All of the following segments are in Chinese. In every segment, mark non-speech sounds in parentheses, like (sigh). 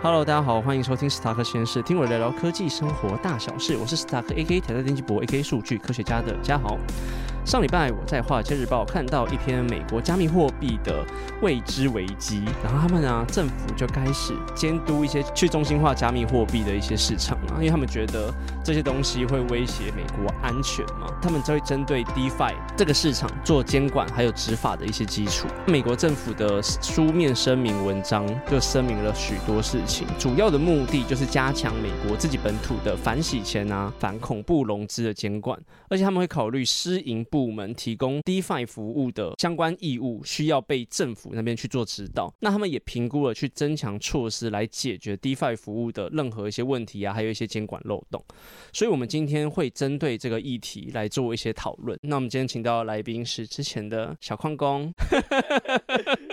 Hello，大家好，欢迎收听史塔克实验室，听我聊聊科技生活大小事。我是史塔克 A.K. 台大电机博 A.K. 数据科学家的嘉豪。上礼拜我在《华尔街日报》看到一篇美国加密货币的未知危机，然后他们啊政府就开始监督一些去中心化加密货币的一些市场啊，因为他们觉得这些东西会威胁美国安全嘛，他们就会针对 DeFi 这个市场做监管还有执法的一些基础。美国政府的书面声明文章就声明了许多事情，主要的目的就是加强美国自己本土的反洗钱啊、反恐怖融资的监管，而且他们会考虑私营部。部门提供 DeFi 服务的相关义务需要被政府那边去做指导，那他们也评估了去增强措施来解决 DeFi 服务的任何一些问题啊，还有一些监管漏洞。所以，我们今天会针对这个议题来做一些讨论。那我们今天请到来宾是之前的小矿工。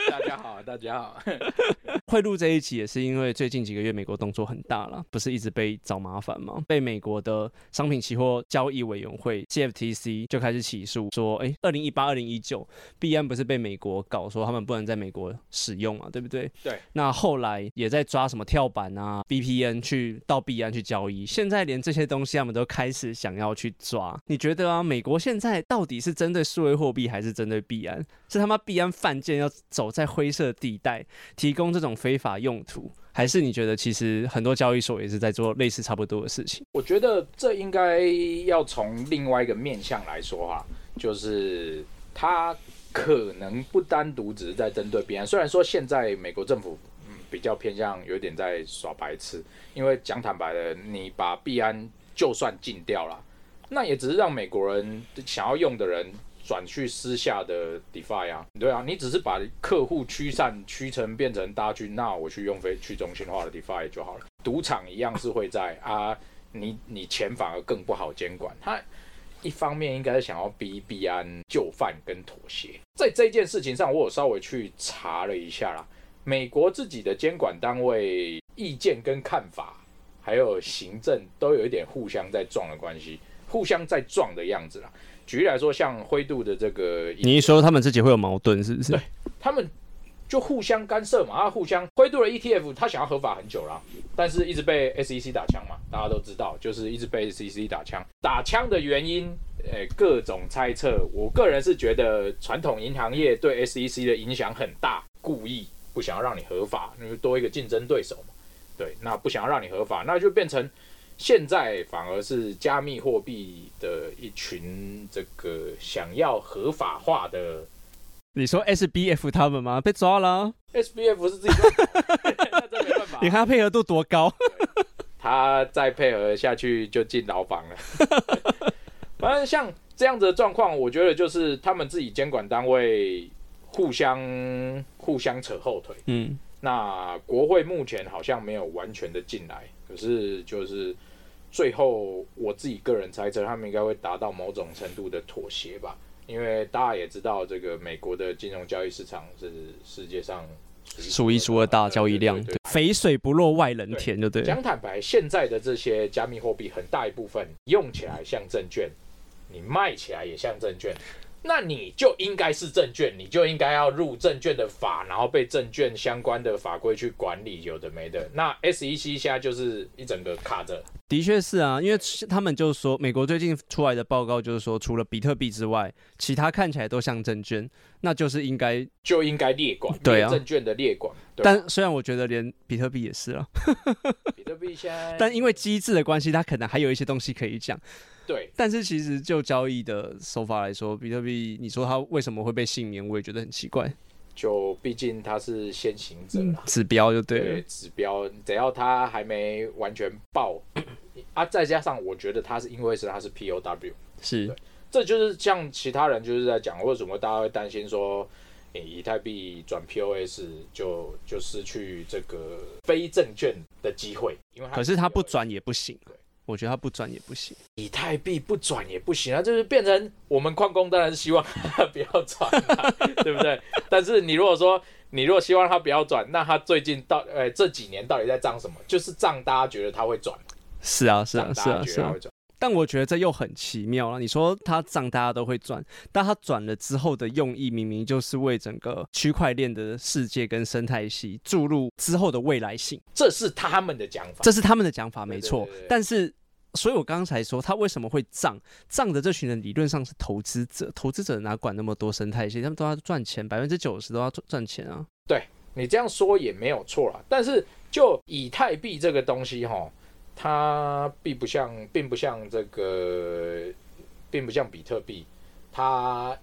大家好，(laughs) 大家好。(laughs) 会录这一集也是因为最近几个月美国动作很大了，不是一直被找麻烦吗？被美国的商品期货交易委员会 CFTC 就开始起诉。说，哎，二零一八、二零一九，币安不是被美国搞说他们不能在美国使用嘛，对不对？对。那后来也在抓什么跳板啊、VPN 去到币安去交易，现在连这些东西他们都开始想要去抓。你觉得啊，美国现在到底是针对数位货币还是针对币安？是他妈币安犯贱要走在灰色地带，提供这种非法用途？还是你觉得其实很多交易所也是在做类似差不多的事情？我觉得这应该要从另外一个面向来说哈。就是他可能不单独只是在针对币安，虽然说现在美国政府嗯比较偏向有点在耍白痴，因为讲坦白的，你把币安就算禁掉了，那也只是让美国人想要用的人转去私下的 DeFi 啊，对啊，你只是把客户驱散驱成变成大军，那我去用非去中心化的 DeFi 就好了，赌场一样是会在啊，你你钱反而更不好监管，他。一方面应该是想要逼币安就范跟妥协，在这件事情上，我有稍微去查了一下啦。美国自己的监管单位意见跟看法，还有行政都有一点互相在撞的关系，互相在撞的样子啦。举例来说，像灰度的这个，你一说他们自己会有矛盾，是不是？对，他们。就互相干涉嘛，啊互相灰度的 ETF，他想要合法很久了，但是一直被 SEC 打枪嘛，大家都知道，就是一直被 SEC 打枪。打枪的原因，诶，各种猜测。我个人是觉得传统银行业对 SEC 的影响很大，故意不想要让你合法，因为多一个竞争对手嘛。对，那不想要让你合法，那就变成现在反而是加密货币的一群这个想要合法化的。你说 S B F 他们吗？被抓了？S B F 是自己抓，(laughs) 那真没办法。你看他配合度多高？(laughs) 他再配合下去就进牢房了。(laughs) 反正像这样子的状况，我觉得就是他们自己监管单位互相互相扯后腿。嗯，那国会目前好像没有完全的进来，可是就是最后我自己个人猜测，他们应该会达到某种程度的妥协吧。因为大家也知道，这个美国的金融交易市场是世界上数一数二大交易量，肥水不落外人田，对不对？讲坦白，现在的这些加密货币很大一部分用起来像证券，你卖起来也像证券。那你就应该是证券，你就应该要入证券的法，然后被证券相关的法规去管理，有的没的。那 SEC 现在就是一整个卡着。的确是啊，因为他们就是说，美国最近出来的报告就是说，除了比特币之外，其他看起来都像证券，那就是应该就应该列管，对啊，证券的列管。但虽然我觉得连比特币也是啊，(laughs) 比特币现在，(laughs) 但因为机制的关系，它可能还有一些东西可以讲。对，但是其实就交易的手法来说，比特币，你说它为什么会被幸免，我也觉得很奇怪。就毕竟它是先行者，指标就对，指标只要它还没完全爆啊，再加上我觉得它是因为是它是 POW，是，这就是像其他人就是在讲为什么大家会担心说，以太币转 POS 就就失去这个非证券的机会，因为可是它不转也不行。我觉得它不转也不行，以太币不转也不行啊，就是变成我们矿工当然是希望它不要转，对不对？(laughs) 但是你如果说你如果希望它不要转，那它最近到呃这几年到底在涨什么？就是涨大家觉得它会转，是啊是啊是啊是啊，但我觉得这又很奇妙了。你说它涨，大家都会赚，但它转了之后的用意，明明就是为整个区块链的世界跟生态系注入之后的未来性。这是他们的讲法，这是他们的讲法，没错对对对。但是，所以我刚才说，他为什么会涨？涨的这群人理论上是投资者，投资者哪管那么多生态系？他们都要赚钱，百分之九十都要赚赚钱啊。对你这样说也没有错啦。但是就以太币这个东西哈，它并不像，并不像这个，并不像比特币，它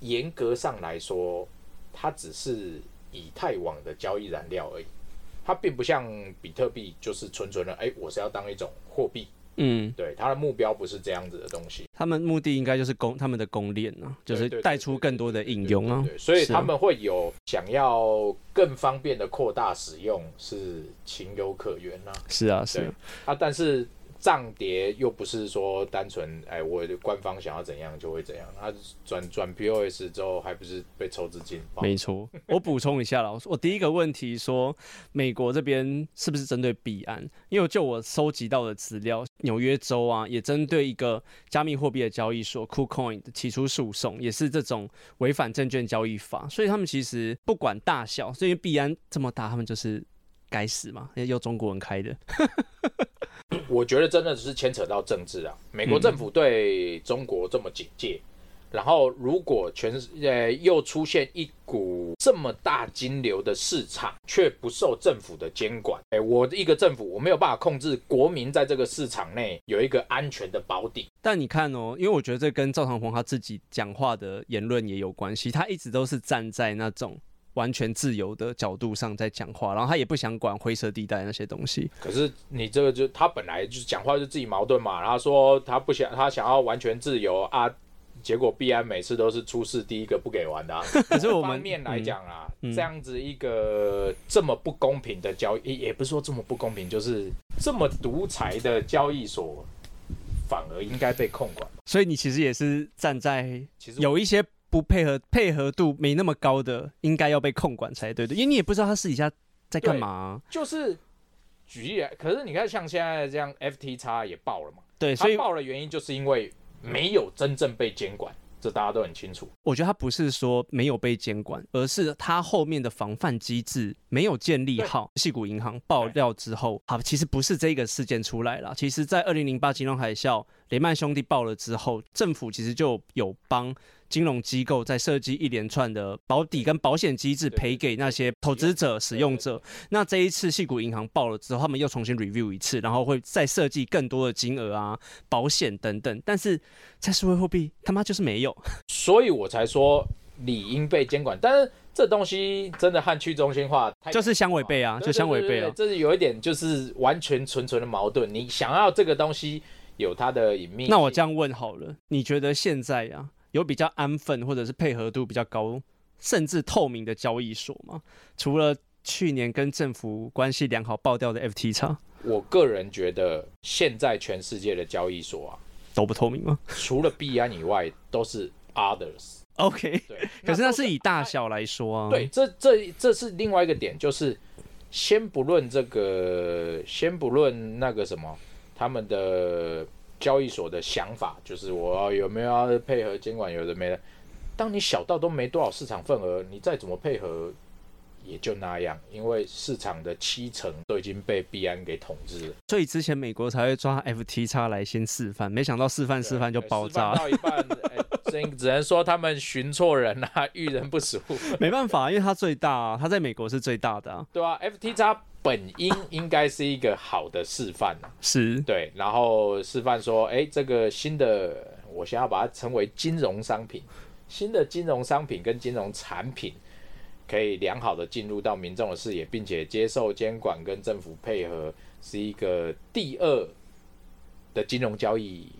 严格上来说，它只是以太网的交易燃料而已。它并不像比特币，就是纯纯的，哎、我是要当一种货币，嗯，对，他的目标不是这样子的东西。他们目的应该就是供他们的供链啊，就是带出更多的应用啊对。所以他们会有想要更方便的扩大使用，是情有可原呐、是啊，是啊。啊。但是涨跌又不是说单纯哎，我的官方想要怎样就会怎样，它转转 POS 之后还不是被抽资金？没错，我补充一下了。我第一个问题说，美国这边是不是针对币安？因为就我收集到的资料，纽约州啊也针对一个加密货币的交易所 KuCoin 提出诉讼，也是这种违反证券交易法。所以他们其实不管大小，所以币安这么大，他们就是该死嘛，因为由中国人开的。我觉得真的是牵扯到政治啊。美国政府对中国这么警戒，然后如果全呃又出现一股这么大金流的市场，却不受政府的监管，哎，我一个政府我没有办法控制国民在这个市场内有一个安全的保底。但你看哦，因为我觉得这跟赵长鹏他自己讲话的言论也有关系，他一直都是站在那种完全自由的角度上在讲话，然后他也不想管灰色地带那些东西。可是你这个就他本来就是讲话就自己矛盾嘛，然后说他不想他想要完全自由啊，结果必安每次都是出事第一个不给玩的、啊。(laughs) 可是我们 (laughs) 方面来讲啊，这样子一个这么不公平的交易，也不是说这么不公平，就是这么独裁的交易所，反而应该被控管。所以你其实也是站在其实有一些不配合、配合度没那么高的，应该要被控管才对的，因为你也不知道他私底下在干嘛啊、就是举例来，可是你看像现在这样，FTX 也爆了嘛，对，它所以爆的原因就是因为没有真正被监管，这大家都很清楚。我觉得他不是说没有被监管，而是他后面的防范机制没有建立好。细谷银行爆料之后，好，其实不是这个事件出来了。其实，在二零零八金融海啸，雷曼兄弟爆了之后，政府其实就有帮金融机构在设计一连串的保底跟保险机制，对赔给那些投资者、使用者。那这一次系股银行爆了之后，他们又重新 review 一次，然后会再设计更多的金额啊、保险等等。但是在数位货币，他妈就是没有。所以我才说理应被监管。但是这东西真的和去中心化就是相违背啊，就相违背啊。对这是有一点就是完全纯纯的矛盾。你想要这个东西有它的隐秘，那我这样问好了，你觉得现在呀、有比较安分或者是配合度比较高，甚至透明的交易所吗？除了去年跟政府关系良好爆掉的 FT 叉我个人觉得现在全世界的交易所啊，都不透明吗 (laughs) 除了币安以外都是 others。？(laughs) OK，对，可是那是以大小来说啊。对，，这这这是另外一个点，就是先不论这个，先不论那个什么，他们的交易所的想法，就是我有没有要配合监管，有的没的。当你小到都没多少市场份额，你再怎么配合，也就那样，因为市场的七成都已经被币安给统治了。所以之前美国才会抓 FT 叉来先示范，没想到示范示范就对爆炸到一半，哎只只能说他们寻错人啊，遇人不淑。(laughs) 没办法，因为它最大啊，它在美国是最大的啊。对啊，FT 叉本应应该是一个好的示范啊，是，对，然后示范说，哎，这个新的，我想要把它称为金融商品，新的金融商品跟金融产品可以良好的进入到民众的视野，并且接受监管跟政府配合，是一个第二的金融交易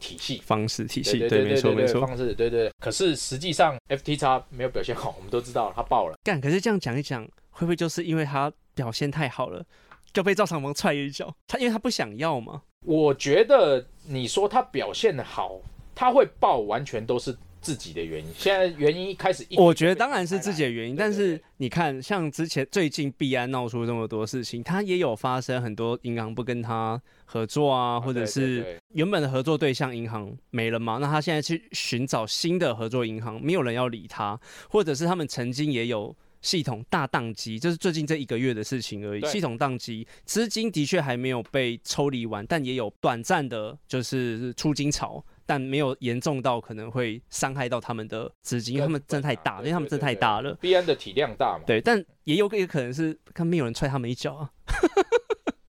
体系。方式体系，对对没错没错。方式对对。可是实际上 FT 叉没有表现好，我们都知道它爆了。干，可是这样讲一讲，会不会就是因为他表现太好了，就被赵长鹏踹一脚？他因为他不想要嘛。我觉得你说他表现的好，他会爆，完全都是自己的原因。现在原因一开始一，我觉得当然是自己的原因，但是你看，像之前最近币安闹出这么多事情，他也有发生很多银行不跟他合作啊，或者是原本的合作对象银行没了嘛，那他现在去寻找新的合作银行，没有人要理他，或者是他们曾经也有。系统大宕机，就是最近这一个月的事情而已。系统宕机，资金的确还没有被抽离完，但也有短暂的，就是出金潮，但没有严重到可能会伤害到他们的资金，因为他们真的太大，因为他们真的太大了。币安的体量大嘛，对，但也有个也可能是看没有人踹他们一脚啊。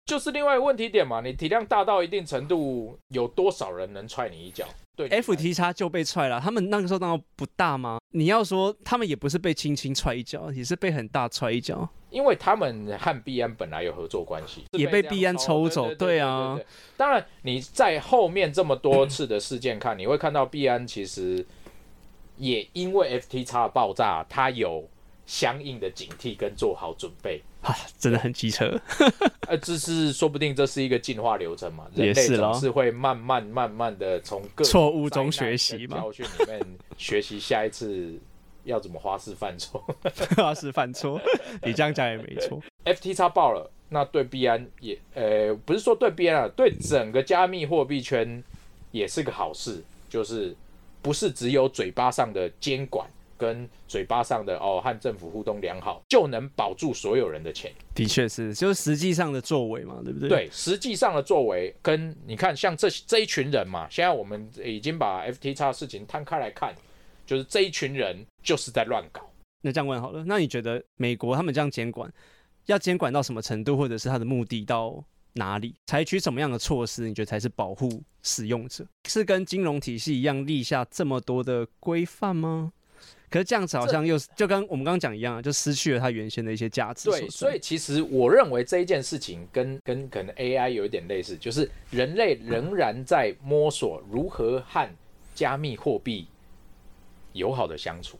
就是另外问题点嘛。你体量大到一定程度，有多少人能踹你一脚？对，FTX 就被踹了，他们那个时候难道不大吗？你要说他们也不是被轻轻踹一脚，也是被很大踹一脚。因为他们和币安本来有合作关系，也被币安抽走对对啊。当然，你在后面这么多次的事件看，你会看到币安其实也因为 FTX 爆炸，它有相应的警惕跟做好准备。(laughs) 啊，真的很机车。(laughs) 呃，这是说不定这是一个进化流程嘛，人类也是咯总是会慢慢慢慢的从各错误中学习嘛教训里面学习下一次要怎么花式犯错。(laughs) 花式犯错，你这样讲也没错。FT 叉爆了，那对币安也呃不是说对币安啊，对整个加密货币圈也是个好事，就是不是只有嘴巴上的监管跟嘴巴上的哦和政府互动良好就能保住所有人的钱。的确是，就是实际上的作为嘛，对不对？，对，实际上的作为跟你看，像这这一群人嘛，现在我们已经把 FTX 的事情摊开来看，就是这一群人就是在乱搞。那这样问好了，那你觉得美国他们这样监管，要监管到什么程度，或者是他的目的到哪里？采取什么样的措施，你觉得才是保护使用者？是跟金融体系一样立下这么多的规范吗？可是这样子好像又是就跟我们刚刚讲一样啊，就失去了它原先的一些价值。对，所以其实我认为这一件事情跟跟可能 AI 有一点类似，就是人类仍然在摸索如何和加密货币友好的相处。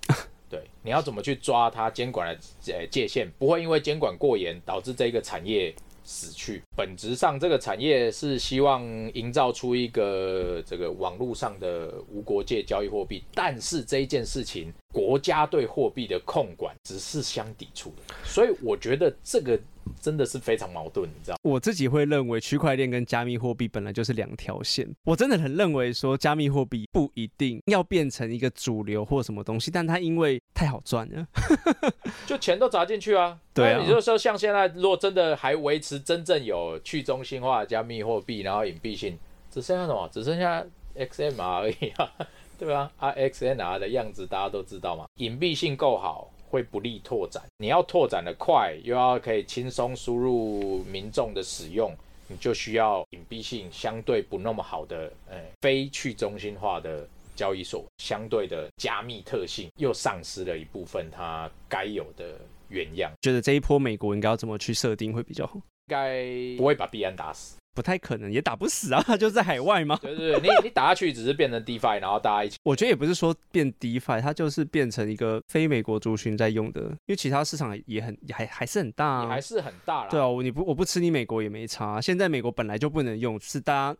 对，你要怎么去抓它监管的呃界限，不会因为监管过严导致这个产业死去。本质上，这个产业是希望营造出一个这个网络上的无国界交易货币，但是这一件事情，国家对货币的控管只是相抵触的，所以我觉得这个真的是非常矛盾，你知道？我自己会认为区块链跟加密货币本来就是两条线。我真的很认为说加密货币不一定要变成一个主流或什么东西，但它因为太好赚了，(laughs) 就钱都砸进去啊。对啊那也就是说，像现在如果真的还维持真正有去中心化的加密货币，然后隐蔽性，只剩下什么？只剩下 XMR 而已啊，(laughs) 对吧？啊，XNR 的样子大家都知道嘛，隐蔽性够好。会不利拓展，你要拓展的快，又要可以轻松输入民众的使用，你就需要隐蔽性相对不那么好的，呃，非去中心化的交易所，相对的加密特性又丧失了一部分它该有的原样，觉得这一波美国应该要怎么去设定会比较好？应该不会把币安打死。不太可能，也打不死啊，他 (laughs) 就在海外嘛。对对对，你你打下去只是变成 DeFi，然后大家一起。我觉得也不是说变 DeFi，它就是变成一个非美国族群在用的，因为其他市场也很也还还是很大、啊，也还是很大啦。对啊，我你不我不吃你美国也没差。现在美国本来就不能用，是大家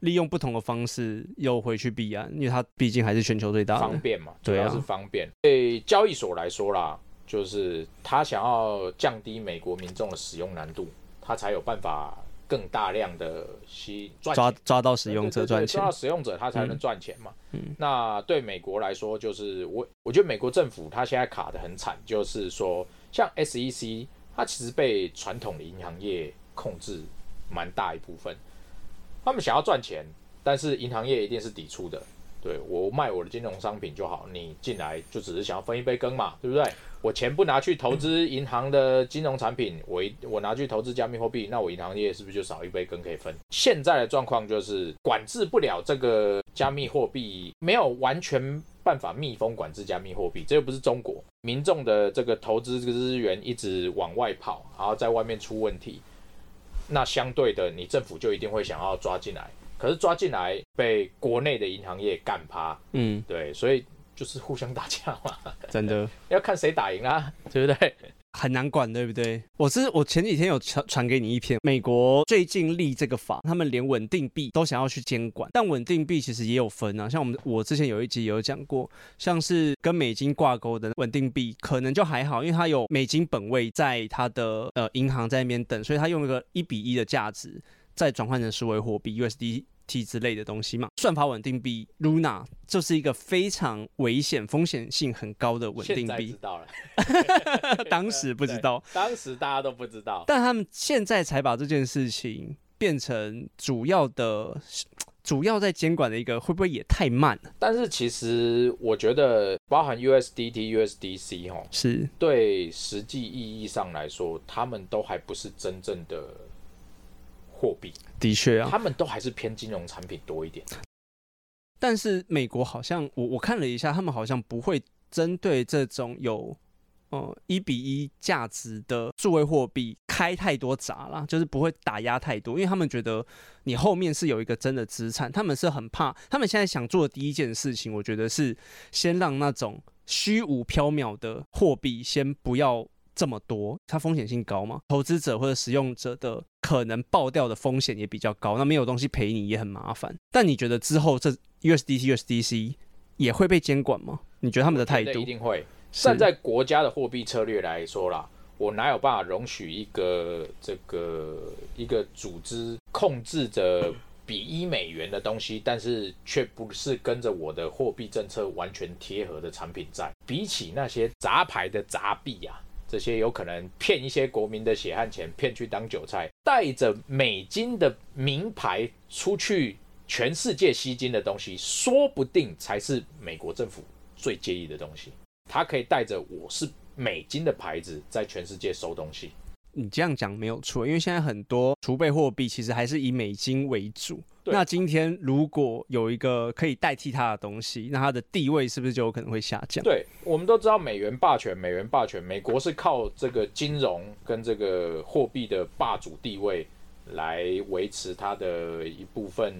利用不同的方式又回去避安，因为它毕竟还是全球最大的。方便嘛，主要是方便。对交易所来说啦，就是他想要降低美国民众的使用难度，他才有办法更大量的吸赚抓抓到使用者赚钱。抓到，使用者他才能嗯。赚钱嘛。嗯。那对美国来说，就是我我觉得美国政府它现在卡的很惨，就是说像 SEC，它其实被传统的银行业控制蛮大一部分，他们想要赚钱，但是银行业一定是抵触的。对我卖我的金融商品就好，你进来就只是想要分一杯羹嘛，对不对？我钱不拿去投资银行的金融产品，我一我拿去投资加密货币，那我银行业是不是就少一杯羹可以分？现在的状况就是管制不了这个加密货币，没有完全办法密封管制加密货币，这又不是中国民众的这个投资资源一直往外跑，然后在外面出问题，那相对的，你政府就一定会想要抓进来。可是抓进来被国内的银行业干趴，嗯，对，所以就是互相打架嘛，真的。(laughs) 要看谁打赢啦，对不对？很难管，对不对？我是我前几天有传传给你一篇，美国最近立这个法，他们连稳定币都想要去监管，但稳定币其实也有分啊，像我们我之前有一集有讲过，像是跟美金挂钩的稳定币，可能就还好，因为它有美金本位在它的呃银行在那边等，所以它用一个一比一的价值再转换成数位货币 USD。T 之类的东西嘛，算法稳定币 Luna 就是一个非常危险、风险性很高的稳定币。知道了，(laughs) 当时不知道，(laughs) 当时大家都不知道，但他们现在才把这件事情变成主要的、主要在监管的一个，会不会也太慢了？但是其实我觉得，包含 USDT、USDC 哈，是对实际意义上来说，他们都还不是真正的货币。的确啊，他们都还是偏金融产品多一点。但是美国好像我我看了一下，他们好像不会针对这种有呃一比一价值的数位货币开太多闸啦，就是不会打压太多，因为他们觉得你后面是有一个真的资产，他们是很怕。他们现在想做的第一件事情，我觉得是先让那种虚无缥缈的货币先不要。这么多，它风险性高嘛？投资者或者使用者的可能爆掉的风险也比较高，那没有东西赔你也很麻烦。但你觉得之后这 USDT、USDC 也会被监管吗？你觉得他们的态度一定会？站在国家的货币策略来说啦，我哪有办法容许一个这个一个组织控制着比一美元的东西，但是却不是跟着我的货币政策完全贴合的产品在？比起那些杂牌的杂币啊。这些有可能骗一些国民的血汗钱，骗去当韭菜，带着美金的名牌出去全世界吸金的东西，说不定才是美国政府最介意的东西。他可以带着我是美金的牌子，在全世界收东西。你这样讲没有错，因为现在很多储备货币其实还是以美金为主。那今天如果有一个可以代替它的东西，那它的地位是不是就有可能会下降？对，我们都知道美元霸权，美元霸权，美国是靠这个金融跟这个货币的霸主地位来维持它的一部分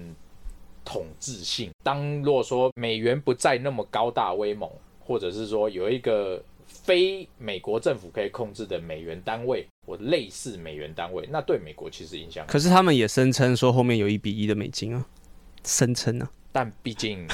统治性。当若说美元不再那么高大威猛，或者是说有一个非美国政府可以控制的美元单位。或类似美元单位，那对美国其实影响。可是他们也声称说后面有一比一的美金啊，声称啊。但毕竟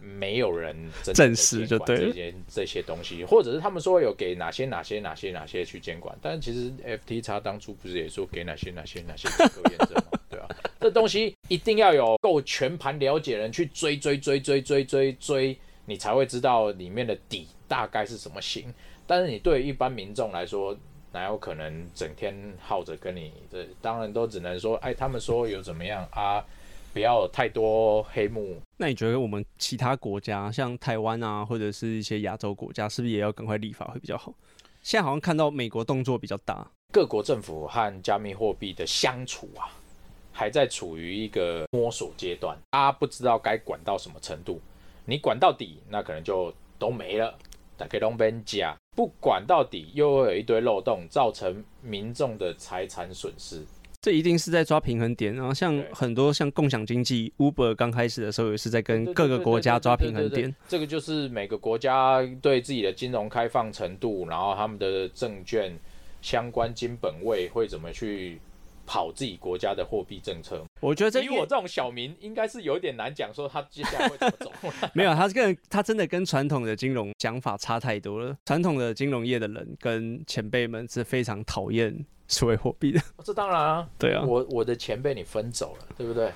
没有人证实就对这些这些东西，或者是他们说有给哪些哪些哪些哪些去监管，但其实 FTX 当初不是也说给哪些哪些哪些机构验证吗？对啊，这东西一定要有够全盘了解人去追追追追追追追，你才会知道里面的底大概是什么型。但是你对一般民众来说，哪有可能整天耗着跟你？这当然都只能说，哎，他们说有怎么样啊？不要太多黑幕。那你觉得我们其他国家，像台湾啊，或者是一些亚洲国家，是不是也要赶快立法会比较好？现在好像看到美国动作比较大，各国政府和加密货币的相处啊，还在处于一个摸索阶段，大家不知道该管到什么程度。你管到底，那可能就都没了。打开龙边加，不管到底，又会有一堆漏洞，造成民众的财产损失。这一定是在抓平衡点。然后像很多像共享经济，Uber 刚开始的时候也是在跟各个国家抓平衡点。这个就是每个国家对自己的金融开放程度，然后他们的证券相关金本位会怎么去。跑自己国家的货币政策，我觉得这以我这种小民，应该是有点难讲说他接下来会怎么走。(laughs) 没有，他跟他真的跟传统的金融想法差太多了。传统的金融业的人跟前辈们是非常讨厌数位货币的。(laughs) 这当然啊，对啊，我我的钱被你分走了，对不对？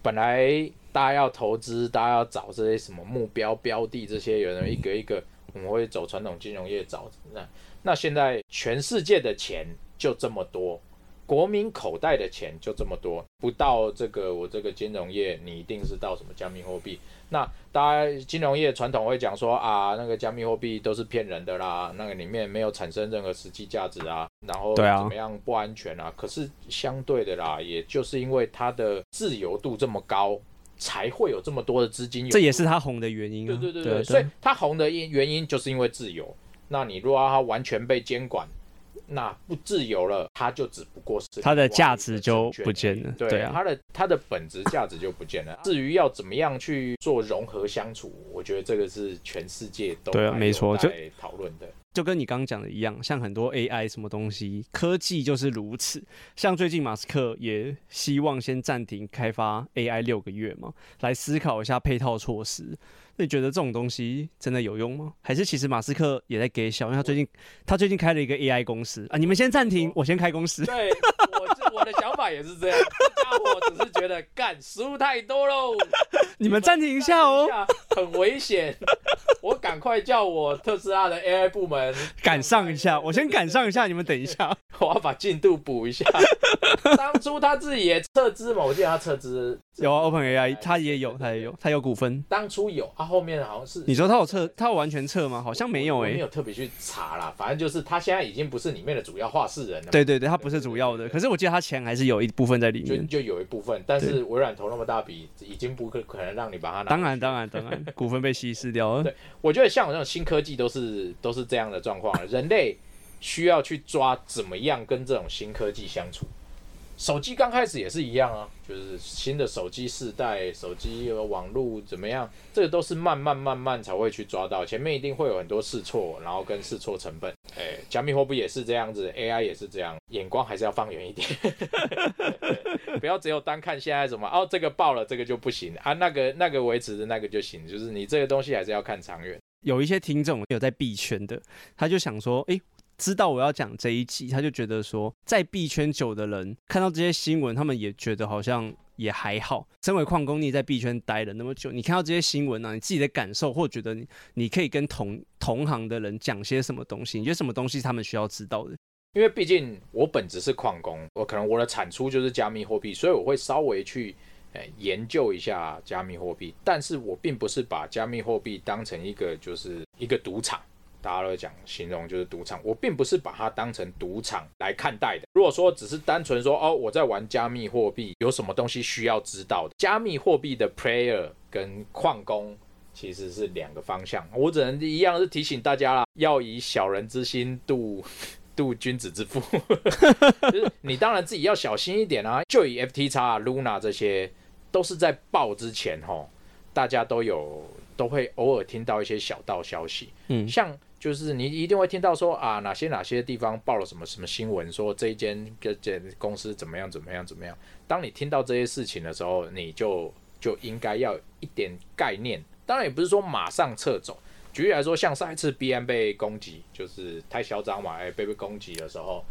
本来大家要投资，大家要找这些什么目标标的，这些有人一个一个，我们会走传统金融业找。那那现在全世界的钱就这么多。国民口袋的钱就这么多，不到这个我这个金融业，你一定是到什么加密货币？那大家金融业传统会讲说啊，那个加密货币都是骗人的啦，那个里面没有产生任何实际价值啊，然后怎么样不安全啊？可是相对的啦，也就是因为它的自由度这么高，才会有这么多的资金。这也是它红的原因。对对对对，所以它红的因原因就是因为自由。那你如果它完全被监管。那不自由了，它就只不过是它的价值就不见了，对啊，它的它的本质价值就不见了。至于要怎么样去做融合相处，我觉得这个是全世界都对啊，没错，就讨论的。就跟你刚刚讲的一样，像很多 AI 什么东西，科技就是如此。像最近马斯克也希望先暂停开发 AI 六个月嘛，来思考一下配套措施。那你觉得这种东西真的有用吗？还是其实马斯克也在给小？因为他最近他最近开了一个 AI 公司啊，你们先暂停，我先开公司。对，我这我的想法也是这样。这家伙只是觉得干食物太多喽，你们暂停一下哦，很危险。我赶快叫我特斯拉的 AI 部门赶上一下，我先赶上一下，你们等一下，我要把进度补一下。当初他自己也撤资嘛，我记得他撤资有啊，Open AI 他也有，他也有，他有股份。当初有，他后面好像是你说他有撤，他有完全撤吗？好像没有诶，没有特别去查啦。反正就是他现在已经不是里面的主要画事人了。对对对，他不是主要的，可是我记得他钱还是有一部分在里面，就就有一部分。但是微软投那么大笔，已经不可可能让你把它拿。当然当然当然，(laughs) 股份被稀释掉了。对，我觉得像我这种新科技都是都是这样的状况，人类需要去抓怎么样跟这种新科技相处。手机刚开始也是一样啊，就是新的手机世代，手机网络怎么样，这个都是慢慢慢慢才会去抓到，前面一定会有很多试错，然后跟试错成本。哎，加密货币也是这样子，AI 也是这样，眼光还是要放远一点，(laughs) 不要只有单看现在什么哦，这个爆了，这个就不行啊，那个那个维持的那个就行，就是你这个东西还是要看长远。有一些听众有在币圈的，他就想说，哎。知道我要讲这一集，他就觉得说，在币圈久的人看到这些新闻，他们也觉得好像也还好。身为矿工，你在币圈待了那么久，你看到这些新闻呢，你自己的感受，或觉得你你可以跟同同行的人讲些什么东西？你觉得什么东西他们需要知道的？因为毕竟我本职是矿工，我可能我的产出就是加密货币，所以我会稍微去诶研究一下加密货币，但是我并不是把加密货币当成一个就是一个赌场。大家都讲形容就是赌场，我并不是把它当成赌场来看待的。如果说只是单纯说哦，我在玩加密货币，有什么东西需要知道的？加密货币的 player 跟矿工其实是两个方向。我只能一样是提醒大家啦，要以小人之心度 (laughs) 度君子之腹。就是你当然自己要小心一点啊。就以 FTX、Luna 这些，都是在爆之前吼，大家都有都会偶尔听到一些小道消息，嗯，像。就是你一定会听到说啊，哪些哪些地方报了什么什么新闻，说这一间这间公司怎么样怎么样怎么样。当你听到这些事情的时候，你就就应该要一点概念。当然也不是说马上撤走。举例来说，像上一次 B M 被攻击，就是太嚣张嘛，哎，被被攻击的时候，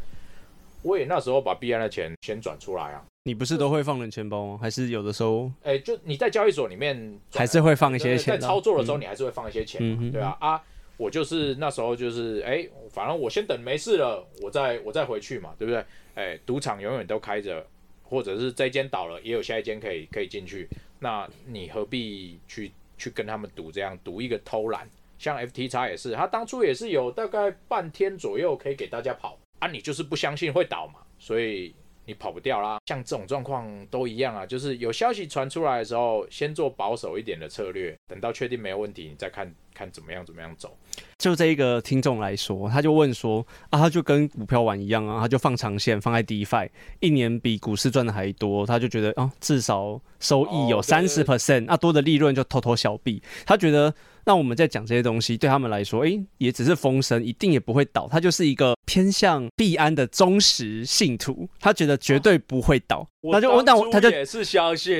我也那时候把 B M 的钱先转出来啊。你不是都会放人钱包吗？还是有的时候？哎，就你在交易所里面还是会放一些钱。在操作的时候，你还是会放一些钱，对啊啊。我就是那时候就是哎，反正我先等没事了，我再我再回去嘛，对不对？哎，赌场永远都开着，或者是这间倒了，也有下一间可以可以进去，那你何必去去跟他们赌这样赌一个偷懒？像 F T X 也是，他当初也是有大概半天左右可以给大家跑啊，你就是不相信会倒嘛，所以你跑不掉啦。像这种状况都一样啊，就是有消息传出来的时候，先做保守一点的策略，等到确定没有问题，你再看。看怎么样，怎么样走。就这一个听众来说，他就问说啊，他就跟股票玩一样啊，他就放长线，放在 DeFi，一年比股市赚的还多，他就觉得啊，至少收益有三十 percent，那多的利润就偷偷小币。他觉得。那我们在讲这些东西，对他们来说，哎，也只是风声，一定也不会倒。他就是一个偏向币安的忠实信徒，他觉得绝对不会倒。那就我那我他就也是相信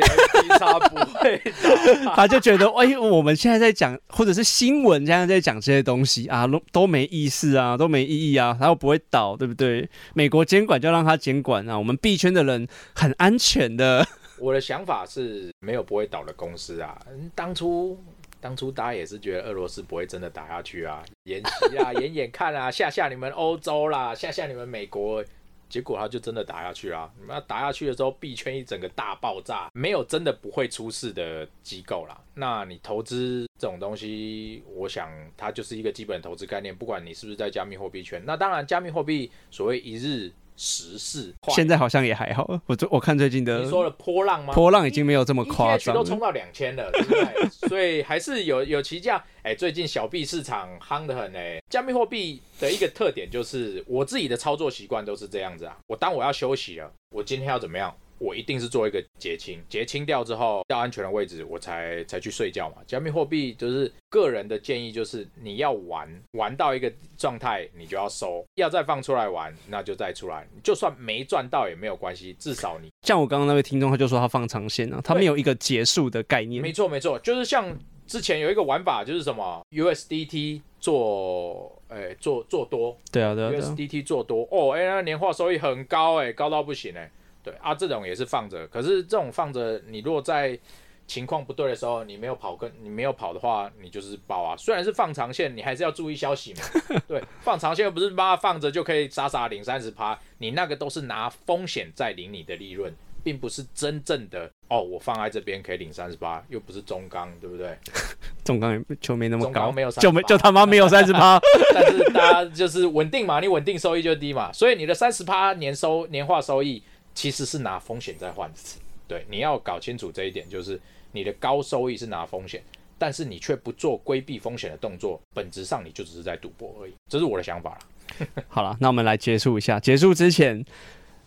他不会倒，(laughs) 他就觉得，哎，我们现在在讲，或者是新闻现在在讲这些东西啊，都都没意思啊，都没意义啊，他又不会倒，对不对？美国监管就让他监管啊，我们币圈的人很安全的。我的想法是没有不会倒的公司啊，当初。当初大家也是觉得俄罗斯不会真的打下去啊，(laughs) 演习啊，(laughs) 演演看啊，吓吓你们欧洲啦，吓吓你们美国，结果他就真的打下去啦。那打下去的时候，币圈一整个大爆炸，没有真的不会出事的机构啦。那你投资这种东西，我想它就是一个基本投资概念，不管你是不是在加密货币圈。那当然，加密货币所谓一日。时事现在好像也还好，我我看最近的你说了波浪吗？波浪已经没有这么夸张，都冲到两千了，所以还是有 (laughs) 有其价。哎，最近小币市场夯得很哎。加密货币的一个特点就是，我自己的操作习惯都是这样子啊。我当我要休息了，我今天要怎么样？我一定是做一个结清，结清掉之后到安全的位置，我才才去睡觉嘛。加密货币就是个人的建议，就是你要玩玩到一个状态，你就要收，要再放出来玩，那就再出来，就算没赚到也没有关系，至少你 (laughs) 像我刚刚那位听众，他就说他放长线啊，他没有一个结束的概念。没错没错，就是像之前有一个玩法，就是什么 USDT 做，诶、做做多对啊，对啊，对啊。，USDT 做多，哦，哎、那年化收益很高、哎，高到不行、哎，对啊，这种也是放着，可是这种放着，你如果在情况不对的时候，你没有跑跟你没有跑的话，你就是爆啊。虽然是放长线，你还是要注意消息嘛。(laughs) 对，放长线又不是把它放着就可以傻傻领三十趴，你那个都是拿风险在领你的利润，并不是真正的哦，我放在这边可以领三十八，又不是中钢，对不对？(laughs) 中钢也就没那么高，没有就没就他妈没有三十趴。(laughs) 但是大家就是稳定嘛，你稳定收益就低嘛，所以你的三十趴年收年化收益其实是拿风险在换的。对，你要搞清楚这一点，就是你的高收益是拿风险，但是你却不做规避风险的动作，本质上你就只是在赌博而已。这是我的想法啦。(laughs) 好了，那我们来结束一下。结束之前，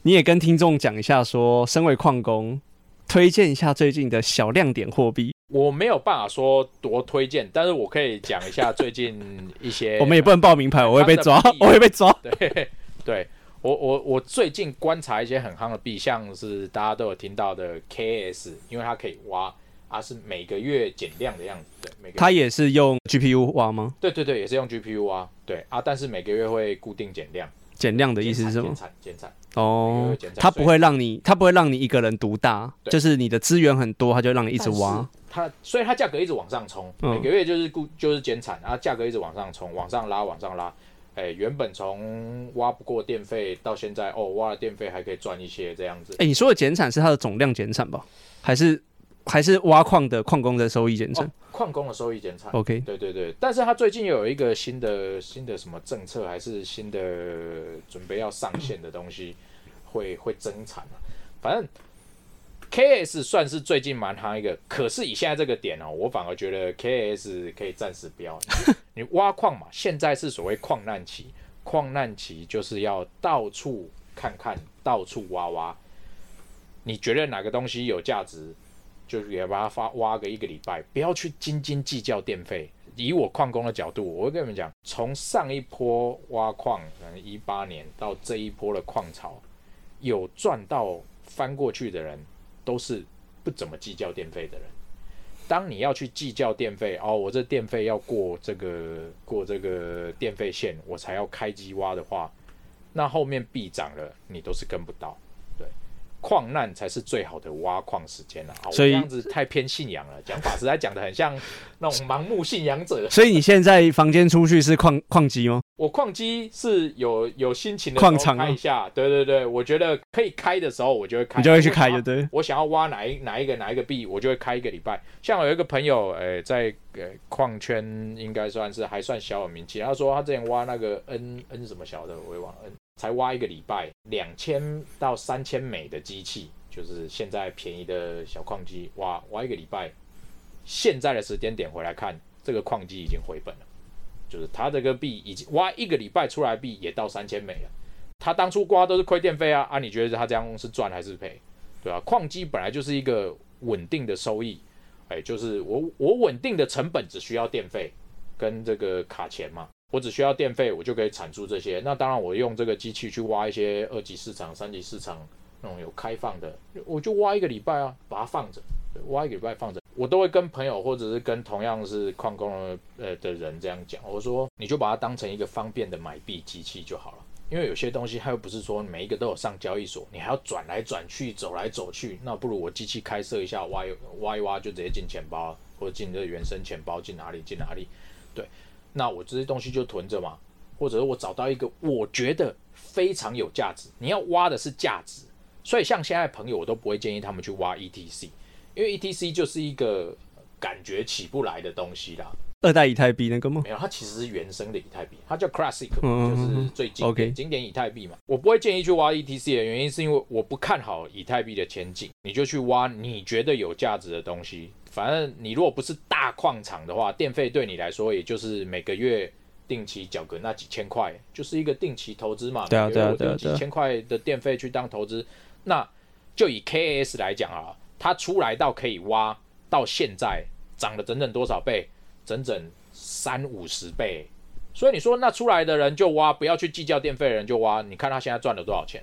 你也跟听众讲一下说身为矿工，推荐一下最近的小亮点货币。我没有办法说多推荐，但是我可以讲一下最近一些。(laughs) 我们也不能报名牌，我会被抓我会被抓。对对，我我我最近观察一些很夯的币，像是大家都有听到的 KS，因为它可以挖，啊是每个月减量的样子，对，每个它也是用 GPU 挖吗？对对对，也是用 GPU 挖，对啊，但是每个月会固定减量，减量的意思是什么减？产减产，哦它不会让你，它不会让你一个人独大，就是你的资源很多，它就让你一直挖。它所以它价格一直往上冲，嗯每个月就是固就是减产，然后价格一直往上冲，往上拉，往上拉。哎，原本从挖不过电费到现在，哦，挖了电费还可以赚一些这样子。哎、你说的减产是它的总量减产吧？还是还是挖矿的矿工的收益减产、哦，矿工的收益减产。o k 对对对，但是它最近又有一个新的新的什么政策，还是新的准备要上线的东西，会会增产啊。反正 KS 算是最近蛮夯一个，可是以现在这个点哦，我反而觉得 KS 可以暂时不要。(laughs) 你挖矿嘛，现在是所谓矿难期，矿难期就是要到处看看，到处挖挖。你觉得哪个东西有价值，就是也把它发挖个一个礼拜，不要去斤斤计较电费。以我矿工的角度，我会跟你们讲，从上一波挖矿，可能一八年到这一波的矿潮，有赚到翻过去的人，都是不怎么计较电费的人。当你要去计较电费，哦，我这电费要过这个过这个电费线，我才要开机挖的话，那后面必涨了，你都是跟不到。对，矿难才是最好的挖矿时间了、啊。所以这样子太偏信仰了，讲法实在讲的很像那种盲目信仰者。(laughs) 所以你现在房间出去是矿矿机吗？我矿机是有有心情的矿场啊开一下，对对对，我觉得可以开的时候，我就会开，你就会去开，我想要就对。我想要挖哪一哪一个哪一个币，我就会开一个礼拜。像我有一个朋友，呃，在呃矿圈应该算是还算小有名气。他说他之前挖那个 N N 什么小的，我也忘了 N，才挖一个礼拜，两千到三千美的机器，就是现在便宜的小矿机，挖挖一个礼拜。现在的时间点回来看，这个矿机已经回本了，就是他这个币已经挖一个礼拜出来币也到三千美了。他当初刮都是亏电费啊，啊，你觉得他这样是赚还是赔？对吧、矿机本来就是一个稳定的收益，哎，就是我我稳定的成本只需要电费跟这个卡钱嘛，我只需要电费，我就可以产出这些。那当然，我用这个机器去挖一些二级市场、三级市场那种有开放的，我就挖一个礼拜啊，把它放着，挖一个礼拜放着。我都会跟朋友或者是跟同样是矿工呃的人这样讲，我说你就把它当成一个方便的买币机器就好了。因为有些东西它又不是说每一个都有上交易所，你还要转来转去、走来走去，那不如我机器开设一下，挖一挖一挖就直接进钱包，或者进这原生钱包，进哪里进哪里。对，那我这些东西就囤着嘛，或者是我找到一个我觉得非常有价值，你要挖的是价值，所以像现在朋友我都不会建议他们去挖 ETC，因为 ETC 就是一个感觉起不来的东西啦。二代以太币那个吗？没有，它其实是原生的以太币，它叫 Classic，就是最经典经典以太币嘛。我不会建议去挖 ETC 的原因，是因为我不看好以太币的前景。你就去挖你觉得有价值的东西，反正你如果不是大矿场的话，电费对你来说也就是每个月定期缴个那几千块，就是一个定期投资嘛。对啊对啊几千块的电费去当投资，那就以 KS 来讲啊，它出来到可以挖到现在涨了整整多少倍？整整三五十倍。所以你说那出来的人就挖，不要去计较电费的人就挖，你看他现在赚了多少钱？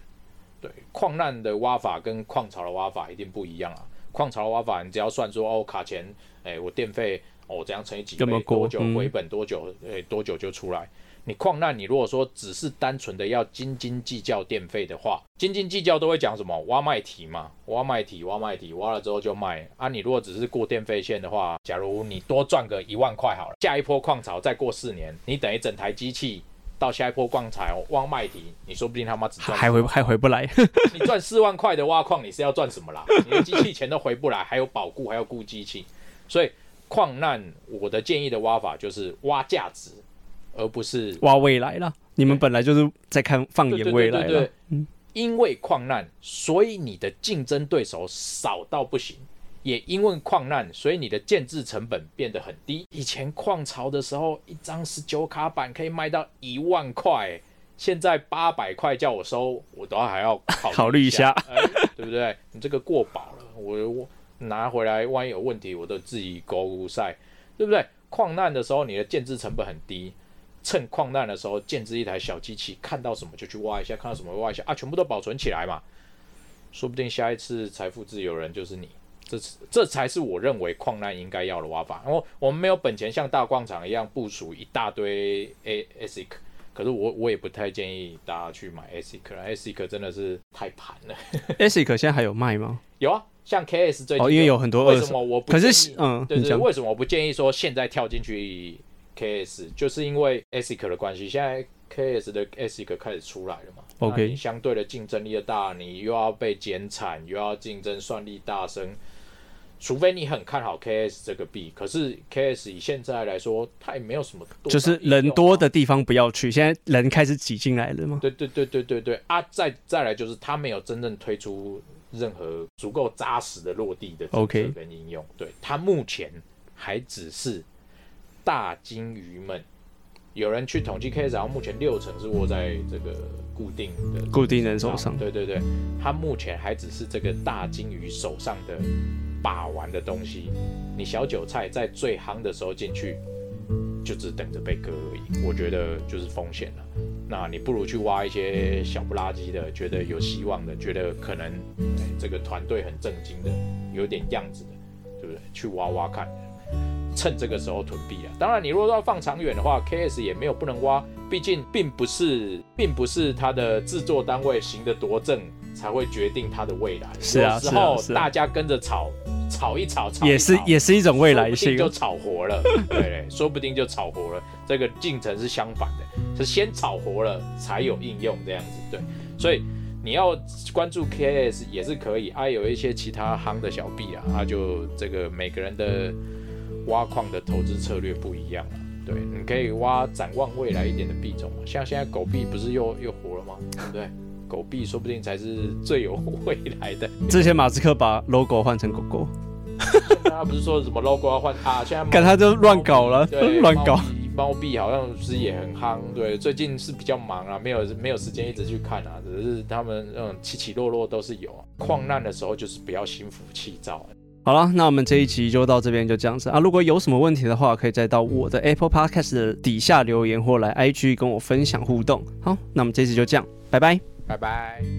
对，矿难的挖法跟矿潮的挖法一定不一样啊。矿槽的挖法，你只要算说哦，卡钱，哎，我电费哦，怎样乘以几倍，多久回本多久，哎，多久就出来。你矿难，你如果说只是单纯的要斤斤计较电费的话，斤斤计较都会讲什么挖麦体嘛，挖麦体，挖麦体，挖了之后就卖啊。你如果只是过电费线的话，假如你多赚个一万块好了，下一波矿槽再过四年，你等于整台机器到下一波矿槽挖麦提，你说不定他妈只赚还回还回不来。(laughs) 你赚四万块的挖矿，你是要赚什么啦？你的机器钱都回不来，还有保固，还要雇机器，所以矿难，我的建议的挖法就是挖价值。而不是挖未来了。你们本来就是在看放眼未来了。嗯，因为矿难，所以你的竞争对手少到不行；也因为矿难，所以你的建制成本变得很低。以前矿潮的时候，一张十九卡板可以卖到一万块，现在八百块叫我收，我都还要考虑一下，对不对？你这个过保了，我我拿回来，万一有问题，我都自己勾晒，对不对？矿难的时候，你的建制成本很低。趁矿难的时候建制一台小机器，看到什么就去挖一下，看到什么挖一下啊，全部都保存起来嘛。说不定下一次财富自由人就是你，这这才是我认为矿难应该要的挖法。然后我们没有本钱像大矿场一样部署一大堆 A ASIC，可是我我也不太建议大家去买 ASIC，ASIC 真的是太盘了。(laughs) ASIC 现在还有卖吗？有啊，像 KS 最近哦因为有很多为什么我不可是嗯，对对，为什么我不建议说现在跳进去？KS 就是因为 ASIC 的关系，现在 KS 的 ASIC 开始出来了嘛？OK，相对的竞争力的大，你又要被减产，又要竞争算力大升，除非你很看好 KS 这个币。可是 KS 以现在来说，它也没有什么，就是人多的地方不要去。现在人开始挤进来了吗？对对对对对对啊！再再来就是它没有真正推出任何足够扎实的落地的 OK 跟应用。对它目前还只是。大金鱼们，有人去统计 K S，然后目前六成是握在这个固定的固定人手上。对对对，它目前还只是这个大金鱼手上的把玩的东西。你小韭菜在最夯的时候进去，就只等着被割而已。我觉得就是风险了。那你不如去挖一些小不拉几的，觉得有希望的，觉得可能这个团队很正经的，有点样子的，对不对？去挖挖看。趁这个时候囤币啊！当然，你如果要放长远的话，KS 也没有不能挖，毕竟并不是，并不是它的制作单位行得多正才会决定它的未来。是啊，时候大家跟着炒，炒一炒，炒也是也是一种未来性，就炒活了。(laughs) 对，说不定就炒活了。这个进程是相反的，是先炒活了才有应用这样子。对，所以你要关注 KS 也是可以。啊，有一些其他夯的小币啊，它就这个每个人的。挖矿的投资策略不一样了，对，你可以挖展望未来一点的币种嘛，像现在狗币不是又又活了吗？(laughs) 对不对？狗币说不定才是最有未来的。(laughs) 之前马斯克把 logo 换成狗狗，(laughs) 他不是说什么 logo 要换啊？现在看他就乱搞了，乱搞。猫币好像是也很夯，对，最近是比较忙啊，没有没有时间一直去看啊，只是他们嗯起起落落都是有。矿难的时候就是不要心浮气躁。好了，那我们这一集就到这边，就这样子啊。如果有什么问题的话，可以再到我的 Apple Podcast 的底下留言，或来 IG 跟我分享互动。好，那我们这次就这样，拜拜，拜拜。